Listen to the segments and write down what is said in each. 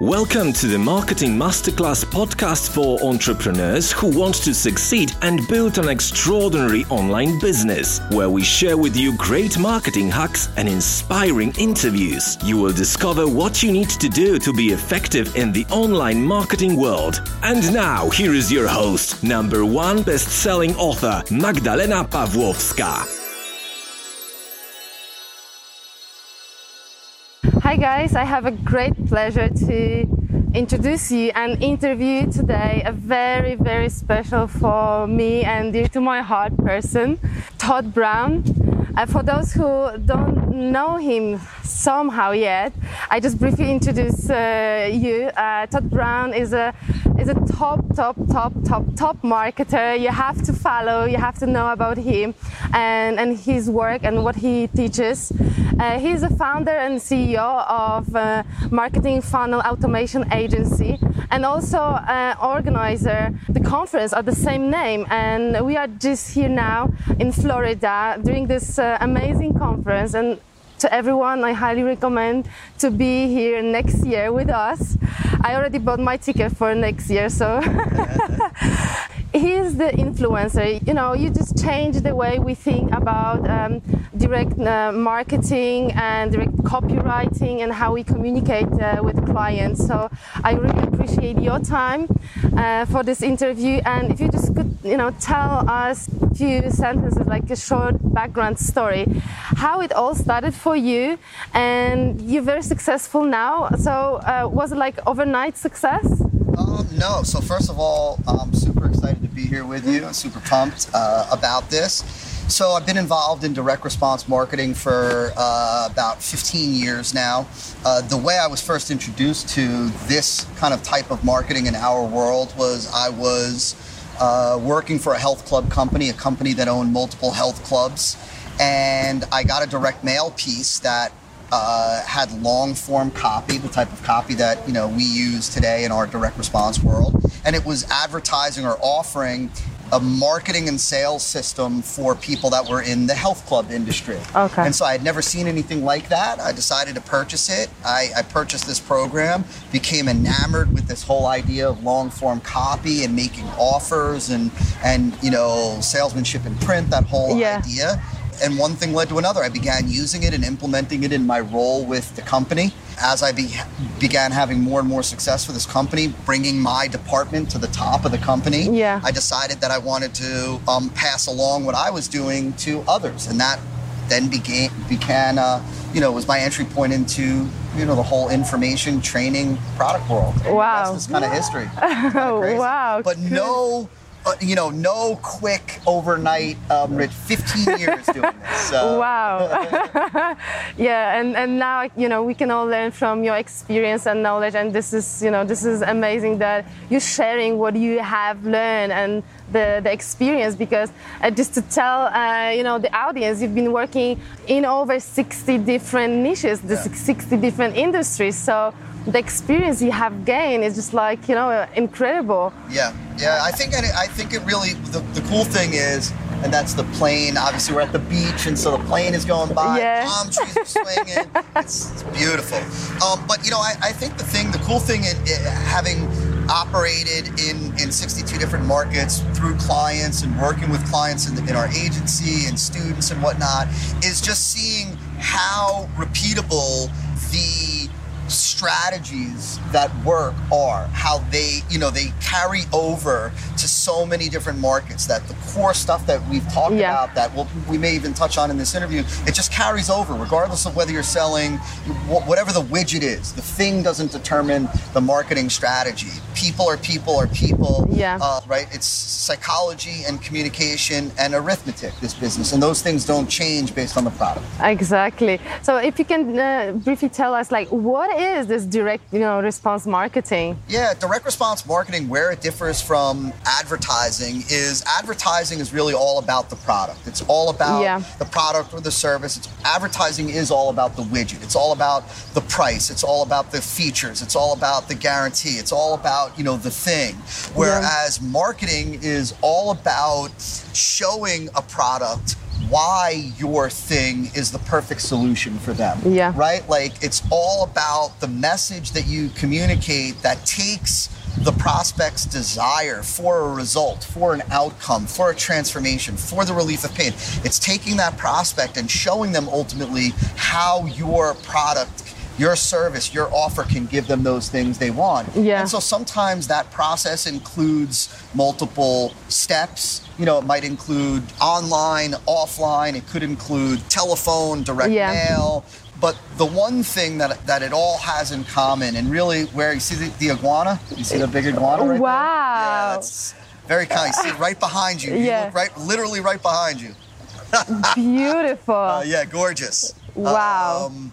Welcome to the Marketing Masterclass podcast for entrepreneurs who want to succeed and build an extraordinary online business, where we share with you great marketing hacks and inspiring interviews. You will discover what you need to do to be effective in the online marketing world. And now, here is your host, number one best selling author, Magdalena Pawłowska. Hi guys, I have a great pleasure to introduce you and interview today a very, very special for me and dear to my heart person, Todd Brown. Uh, for those who don't know him somehow yet, I just briefly introduce uh, you. Uh, Todd Brown is a is a top, top, top, top, top marketer. You have to follow, you have to know about him and, and his work and what he teaches. Uh, he's a founder and CEO of uh, Marketing Funnel Automation Agency and also uh, organizer the conference of the same name. And we are just here now in Florida during this uh, amazing conference. And to everyone, I highly recommend to be here next year with us. I already bought my ticket for next year, so he's the influencer. You know, you just change the way we think about um, direct uh, marketing and direct copywriting and how we communicate uh, with clients. So I really appreciate your time uh, for this interview. And if you just could, you know, tell us a few sentences, like a short background story, how it all started for you, and you're very successful now. So uh, was it like overnight success? Um, no. So first of all, I'm super excited to be here with you. I'm super pumped uh, about this. So I've been involved in direct response marketing for uh, about 15 years now. Uh, the way I was first introduced to this kind of type of marketing in our world was I was uh, working for a health club company, a company that owned multiple health clubs, and I got a direct mail piece that uh, had long form copy, the type of copy that you know we use today in our direct response world, and it was advertising or offering a marketing and sales system for people that were in the health club industry. Okay. And so I had never seen anything like that. I decided to purchase it. I, I purchased this program, became enamored with this whole idea of long form copy and making offers and and you know salesmanship in print. That whole Yeah. idea and one thing led to another. I began using it and implementing it in my role with the company. As I be- began having more and more success with this company, bringing my department to the top of the company, Yeah. I decided that I wanted to um, pass along what I was doing to others, and that then began began uh, you know was my entry point into you know the whole information training product world. Wow. that's this kind of history. Oh, crazy. wow, But no. Uh, you know, no quick overnight, um, 15 years doing this. So. Wow. yeah, and, and now you know we can all learn from your experience and knowledge, and this is you know this is amazing that you're sharing what you have learned and the, the experience because uh, just to tell uh, you know the audience you've been working in over 60 different niches, the Yeah. 60 different industries, so the experience you have gained is just like you know incredible. Yeah, yeah. I think I, I think it really the, the cool thing is, and that's the plane. Obviously, we're at the beach, and so the plane is going by. Yeah. Palm trees are swinging. it's, it's beautiful. Um, but you know, I, I think the thing, the cool thing, in, in having operated in, in 62 different markets through clients and working with clients in, the, in our agency and students and whatnot, is just seeing how repeatable the strategies that work are how they you know they carry over to so many different markets that the core stuff that we've talked Yeah. about that we'll, we may even touch on in this interview it just carries over regardless of whether you're selling whatever the widget is the thing doesn't determine the marketing strategy people are people are people Yeah. uh, right it's psychology and communication and arithmetic this business and those things don't change based on the product Exactly. So if you can uh, briefly tell us, like, what is this direct, you know, response marketing? Yeah, direct response marketing, where it differs from advertising, is advertising is really all about the product. It's all about Yeah. the product or the service. It's, advertising is all about the widget. It's all about the price. It's all about the features. It's all about the guarantee. It's all about you know the thing. Whereas marketing is all about showing a product why your thing is the perfect solution for them. Yeah. Right? Like it's all about the message that you communicate that takes the prospect's desire for a result, for an outcome, for a transformation, for the relief of pain. It's taking that prospect and showing them ultimately how your product your service, your offer can give them those things they want. Yeah. And so sometimes that process includes multiple steps. You know, it might include online, offline, it could include telephone, direct Yeah. mail. But the one thing that, that it all has in common, and really where you see the, the iguana, you see the big iguana right there? Wow. Yeah, that's very kind. You see it right behind you. You Yeah. look right, literally right behind you. Beautiful. Uh, yeah, gorgeous. Wow. Um,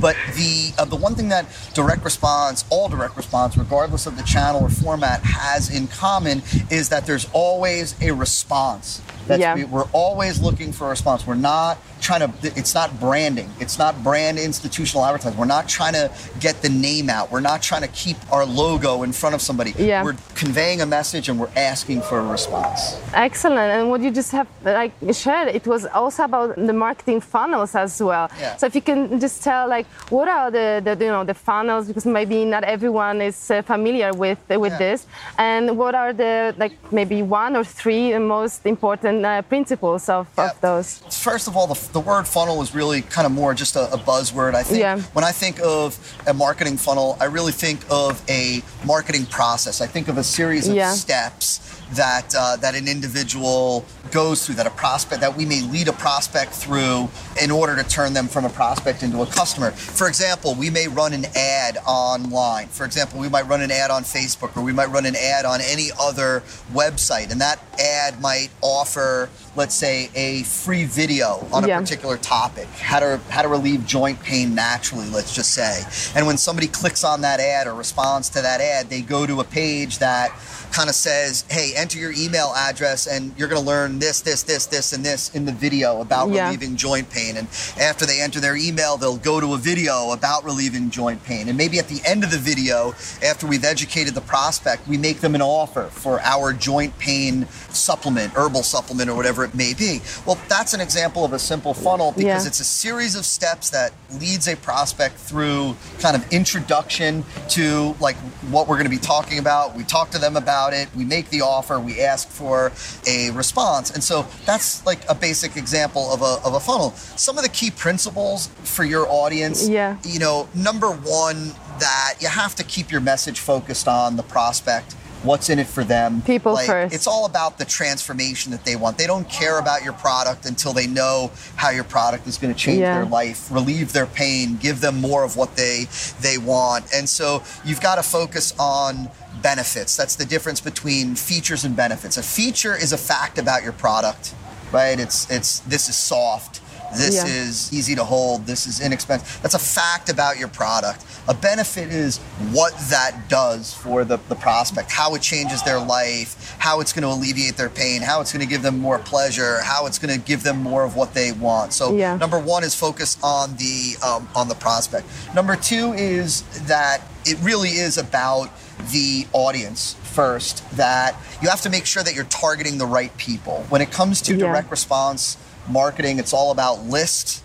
but the uh, the one thing that direct response, all direct response, regardless of the channel or format, has in common is that there's always a response. That's, Yeah. we, we're always looking for a response. We're not trying to. It's not branding. It's not brand institutional advertising. We're not trying to get the name out. We're not trying to keep our logo in front of somebody. Yeah. We're conveying a message and we're asking for a response. Excellent. And what you just have like shared, it was also about the marketing funnels as well. Yeah. So if you can just tell like what are the, the you know the funnels because maybe not everyone is uh, familiar with with Yeah. this, and what are the like maybe one or three most important uh, principles of, of those? First of all, the, the word funnel is really kind of more just a, a buzzword. I think Yeah. when I think of a marketing funnel, I really think of a marketing process. I think of a series of Yeah. steps that uh, that an individual goes through, that a prospect that we may lead a prospect through in order to turn them from a prospect into a customer. For example, we may run an ad online. For example, we might run an ad on Facebook or we might run an ad on any other website, and that ad might offer, let's say, a free video on a particular topic, how to how to relieve joint pain naturally, let's just say. And when somebody clicks on that ad or responds to that ad, they go to a page that kind of says, "Hey, enter your email address and you're going to learn this, this, this, this and this in the video about Yeah. relieving joint pain." And after they enter their email, they'll go to a video about relieving joint pain. And maybe at the end of the video, after we've educated the prospect, we make them an offer for our joint pain supplement, herbal supplement or whatever it may be. Well, that's an example of a simple funnel because Yeah. it's a series of steps that leads a prospect through kind of introduction to like what we're going to be talking about. We talk to them about it, we make the offer, we ask for a response. And so that's like a basic example of a, of a funnel. Some of the key principles for your audience, Yeah. you know, number one, that you have to keep your message focused on the prospect. What's in it for them? People Like, first. It's all about the transformation that they want. They don't care about your product until they know how your product is going to change Yeah. their life, relieve their pain, give them more of what they they want. And so you've got to focus on benefits. That's the difference between features and benefits. A feature is a fact about your product, right? It's it's this is soft. This Yeah. is easy to hold. This is inexpensive. That's a fact about your product. A benefit is what that does for the, the prospect, how it changes their life, how it's going to alleviate their pain, how it's going to give them more pleasure, how it's going to give them more of what they want. So Yeah. number one is focus on the um, on the prospect. Number two is that it really is about the audience first. That you have to make sure that you're targeting the right people. When it comes to Yeah. direct response marketing, it's all about list,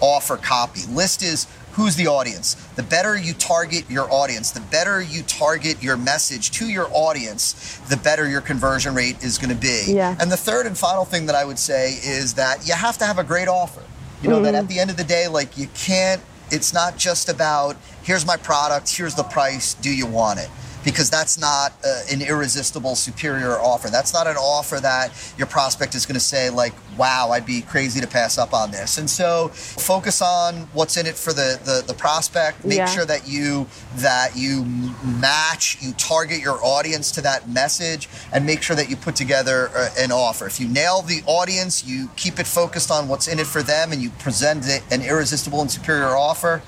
offer, copy. List is who's the audience. The better you target your audience, the better you target your message to your audience, the better your conversion rate is going to be. Yeah. And the third and final thing that I would say is that you have to have a great offer. You know, that at mm-hmm. the end of the day, like you can't, it's not just about here's my product, here's the price, do you want it? Because that's not uh, an irresistible superior offer. That's not an offer that your prospect is going to say, like, wow, I'd be crazy to pass up on this. And so focus on what's in it for the, the, the prospect. Make Yeah. sure that you that you match, you target your audience to that message, and make sure that you put together uh, an offer. If you nail the audience, you keep it focused on what's in it for them, and you present it, an irresistible and superior offer.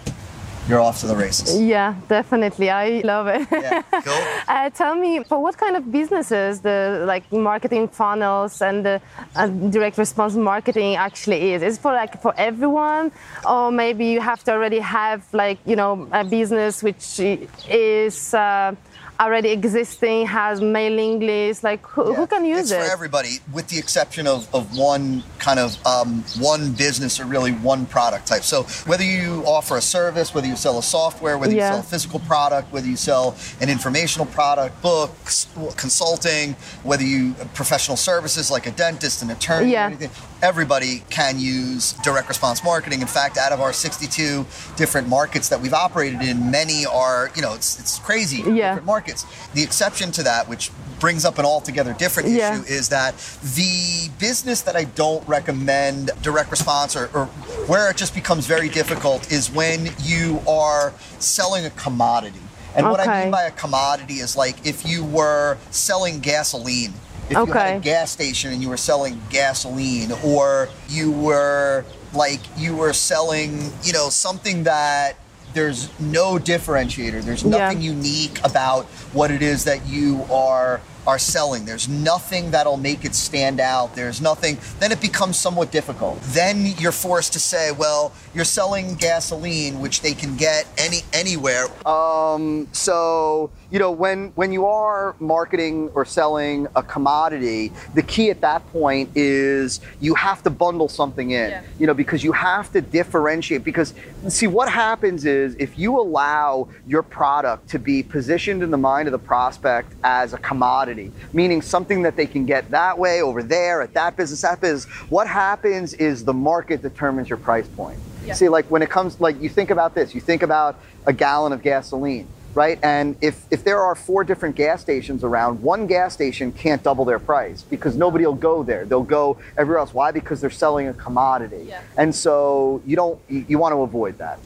You're off to the races. Yeah, definitely. I love it. Yeah, cool. uh, tell me, for what kind of businesses the like marketing funnels and the uh, direct response marketing actually is? Is it for like for everyone, or maybe you have to already have like you know a business which is. Uh, already existing has mailing lists like who, yeah. who can use it's it for everybody with the exception of, of one kind of um, one business or really one product type so whether you offer a service whether you sell a software whether yeah. you sell a physical product whether you sell an informational product books consulting whether you professional services like a dentist an attorney yeah. anything everybody can use direct response marketing in fact out of our 62 different markets that we've operated in many are you know it's, it's crazy yeah. different markets. The exception to that, which brings up an altogether different issue, yeah. is that the business that I don't recommend direct response or, or where it just becomes very difficult is when you are selling a commodity. And okay. what I mean by a commodity is like if you were selling gasoline if okay. you had a gas station and you were selling gasoline or you were like you were selling you know something that there's no differentiator. There's nothing yeah. unique about what it is that you are are selling. There's nothing that'll make it stand out. There's nothing. Then it becomes somewhat difficult. Then you're forced to say, well, you're selling gasoline, which they can get any anywhere. Um, so you know when when you are marketing or selling a commodity, the key at that point is you have to bundle something in. Yeah. You know because you have to differentiate. Because see what happens is if you allow your product to be positioned in the mind of the prospect as a commodity meaning something that they can get that way, over there, at that business, that business. What happens is the market determines your price point. Yeah. See, like when it comes, like you think about this, you think about a gallon of gasoline, right? And if, if there are four different gas stations around, one gas station can't double their price because nobody will go there. They'll go everywhere else. Why? Because they're selling a commodity. Yeah. And so you don't, you, you want to avoid that.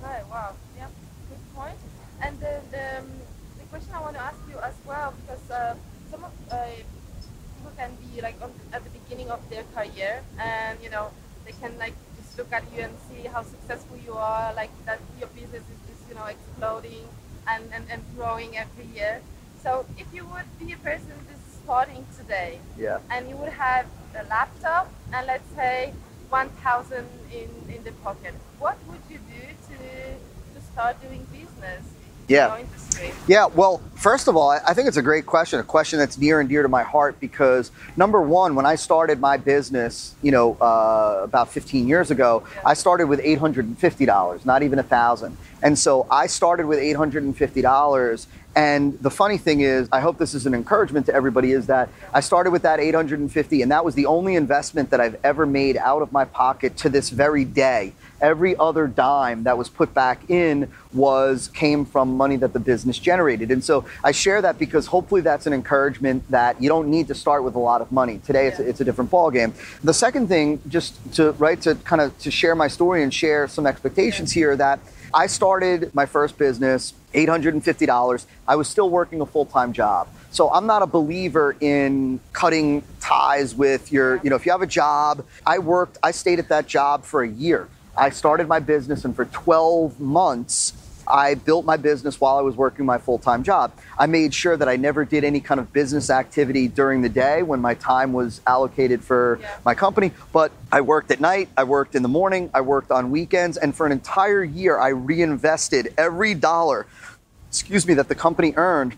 Okay, wow. Yeah, good point. And the, the, um, the question I want to ask you as well, because uh, uh, people can be like on, at the beginning of their career, and you know they can like just look at you and see how successful you are, like that your business is, is you know exploding and, and, and growing every year. So if you would be a person just starting today, yeah, and you would have a laptop and let's say 1,000 in in the pocket, what would you do to to start doing business? Yeah. Yeah, well, first of all, I think it's a great question, a question that's near and dear to my heart because number one, when I started my business, you know, uh, about 15 years ago. I started with $850, not even a thousand. And so I started with $850 and the funny thing is, I hope this is an encouragement to everybody, is that I started with that 850, and that was the only investment that I've ever made out of my pocket to this very day. Every other dime that was put back in was came from money that the business generated. And so I share that because hopefully that's an encouragement that you don't need to start with a lot of money. Today it's, it's a different ballgame. The second thing, just to right to kind of to share my story and share some expectations here that I started my first business, $850. I was still working a full time job. So I'm not a believer in cutting ties with your, you know, if you have a job, I worked, I stayed at that job for a year. I started my business, and for 12 months, I built my business while I was working my full time job. I made sure that I never did any kind of business activity during the day when my time was allocated for yeah. my company. But I worked at night, I worked in the morning, I worked on weekends, and for an entire year, I reinvested every dollar, excuse me, that the company earned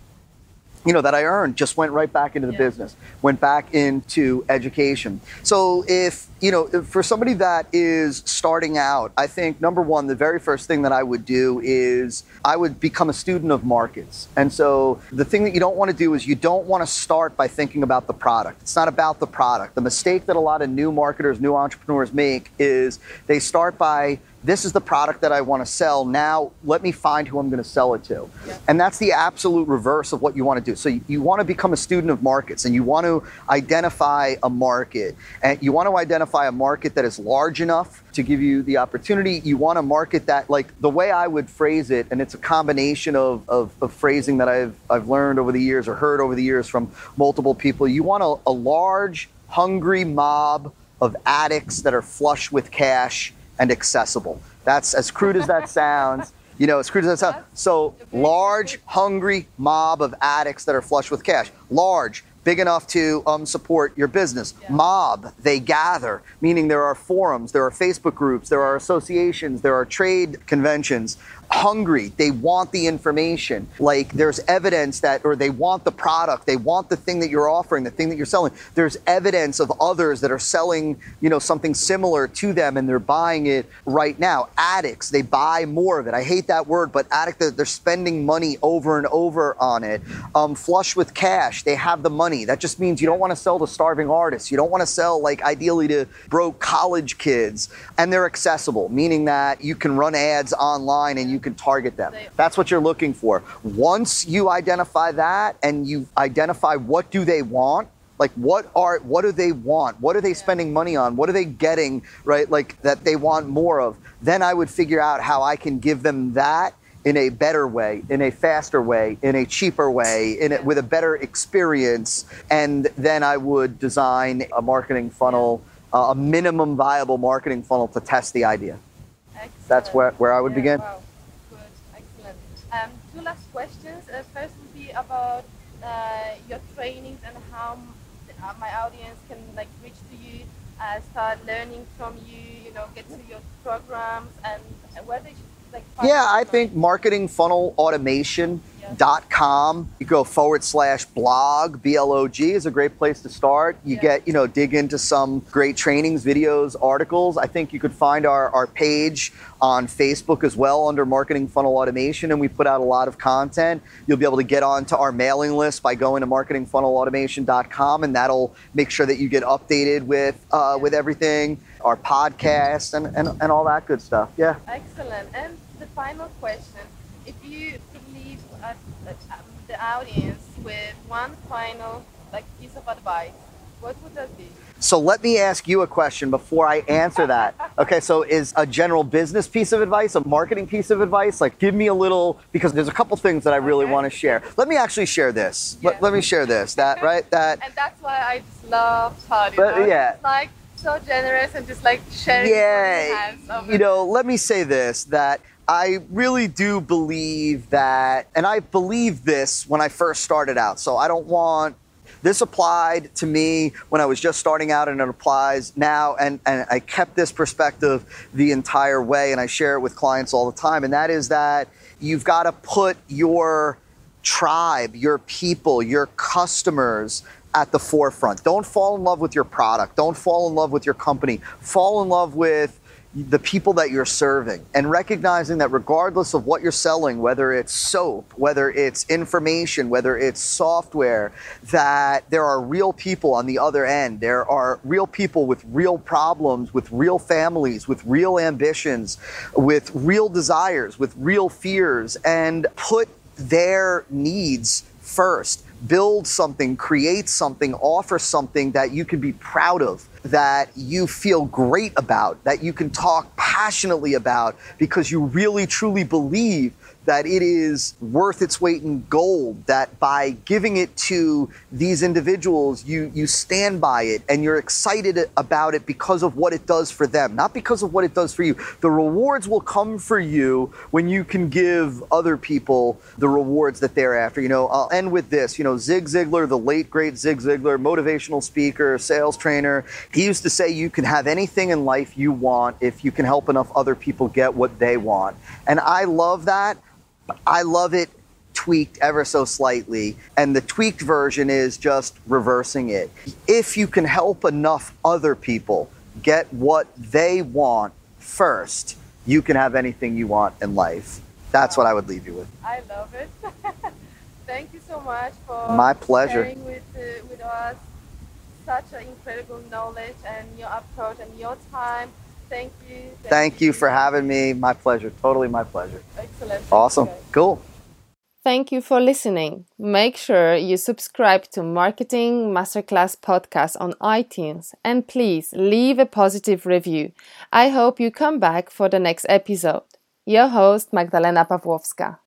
you know that I earned just went right back into the yeah. business, went back into education. So if you know, for somebody that is starting out, I think number one, the very first thing that I would do is I would become a student of markets. And so the thing that you don't want to do is you don't want to start by thinking about the product. It's not about the product. The mistake that a lot of new marketers, new entrepreneurs make is they start by this is the product that I want to sell. Now let me find who I'm going to sell it to. Yeah. And that's the absolute reverse of what you want to do. So you, you, want to become a student of markets and you want to identify a market and you want to identify a market that is large enough to give you the opportunity. You want to market that like the way I would phrase it, and it's a combination of, of, of phrasing that I've, I've learned over the years or heard over the years from multiple people. You want a, a large, hungry mob of addicts that are flush with cash and accessible. That's as crude as that sounds. You know, as crude as that sounds. So large, hungry mob of addicts that are flush with cash. Large, big enough to um, support your business. Mob, they gather, meaning there are forums, there are Facebook groups, there are associations, there are trade conventions. Hungry, they want the information. Like there's evidence that, or they want the product, they want the thing that you're offering, the thing that you're selling. There's evidence of others that are selling, you know, something similar to them and they're buying it right now. Addicts, they buy more of it. I hate that word, but addict, they're spending money over and over on it. Um, flush with cash, they have the money. That just means you don't want to sell to starving artists. You don't want to sell, like, ideally to broke college kids. And they're accessible, meaning that you can run ads online and you can target them. That's what you're looking for. Once you identify that and you identify what do they want, like what are what do they want? What are they spending money on? What are they getting right like that they want more of? Then i would figure out how i can give them that in a better way in a faster way in a cheaper way in a, with a better experience. And then i would design a marketing funnel uh, a minimum viable marketing funnel to test the idea. That's where, where i would Yeah, begin. Wow. Good. Excellent. Um, two last questions. Uh, first would be about uh, your trainings and how uh, my audience can like reach to you, uh, start learning from you. You know, get to your programs and where they should like. Yeah, I think marketingfunnelautomation.com. You go forward slash blog, B L O G is a great place to start. You Yeah. get, you know, dig into some great trainings, videos, articles. I think you could find our, our page on Facebook as well under Marketing Funnel Automation, and we put out a lot of content. You'll be able to get onto our mailing list by going to marketingfunnelautomation.com, and that'll make sure that you get updated with uh, with everything, our podcast, and, and, and all that good stuff. Yeah. Excellent. And the final question: If you could leave us, uh, the audience with one final like piece of advice, what would that be? So let me ask you a question before I answer that. Okay, so is a general business piece of advice, a marketing piece of advice? Like, give me a little, because there's a couple things that I really Okay. want to share. Let me actually share this. Let, Yeah. let me share this. That, right? That, And that's why I just love Todd. Yeah. It's like so generous and just like sharing yeah, with hands of you know, let me say this that I really do believe that, and I believed this when I first started out. So I don't want this applied to me when I was just starting out, and it applies now. And, and I kept this perspective the entire way, and I share it with clients all the time. And that is that you've got to put your tribe, your people, your customers at the forefront. Don't fall in love with your product. Don't fall in love with your company. Fall in love with the people that you're serving and recognizing that regardless of what you're selling, whether it's soap, whether it's information, whether it's software, that there are real people on the other end. There are real people with real problems, with real families, with real ambitions, with real desires, with real fears, and put their needs first. Build something, create something, offer something that you can be proud of, that you feel great about, that you can talk passionately about because you really truly believe that it is worth its weight in gold, that by giving it to these individuals, you, you stand by it and you're excited about it because of what it does for them, not because of what it does for you. The rewards will come for you when you can give other people the rewards that they're after. You know, I'll end with this. You know, Zig Ziglar, the late great Zig Ziglar, motivational speaker, sales trainer, he used to say you can have anything in life you want if you can help enough other people get what they want. And I love that. I love it tweaked ever so slightly. And the tweaked version is just reversing it. If you can help enough other people get what they want first, you can have anything you want in life. That's what I would leave you with. I love it. Thank you so much for My pleasure. sharing with uh, with us such an incredible knowledge and your approach and your time. Thank you. Thank you for having me. My pleasure. Totally my pleasure. Excellent. Thank Awesome. you. Cool. Thank you for listening. Make sure you subscribe to Marketing Masterclass podcast on iTunes and please leave a positive review. I hope you come back for the next episode. Your host, Magdalena Pawłowska.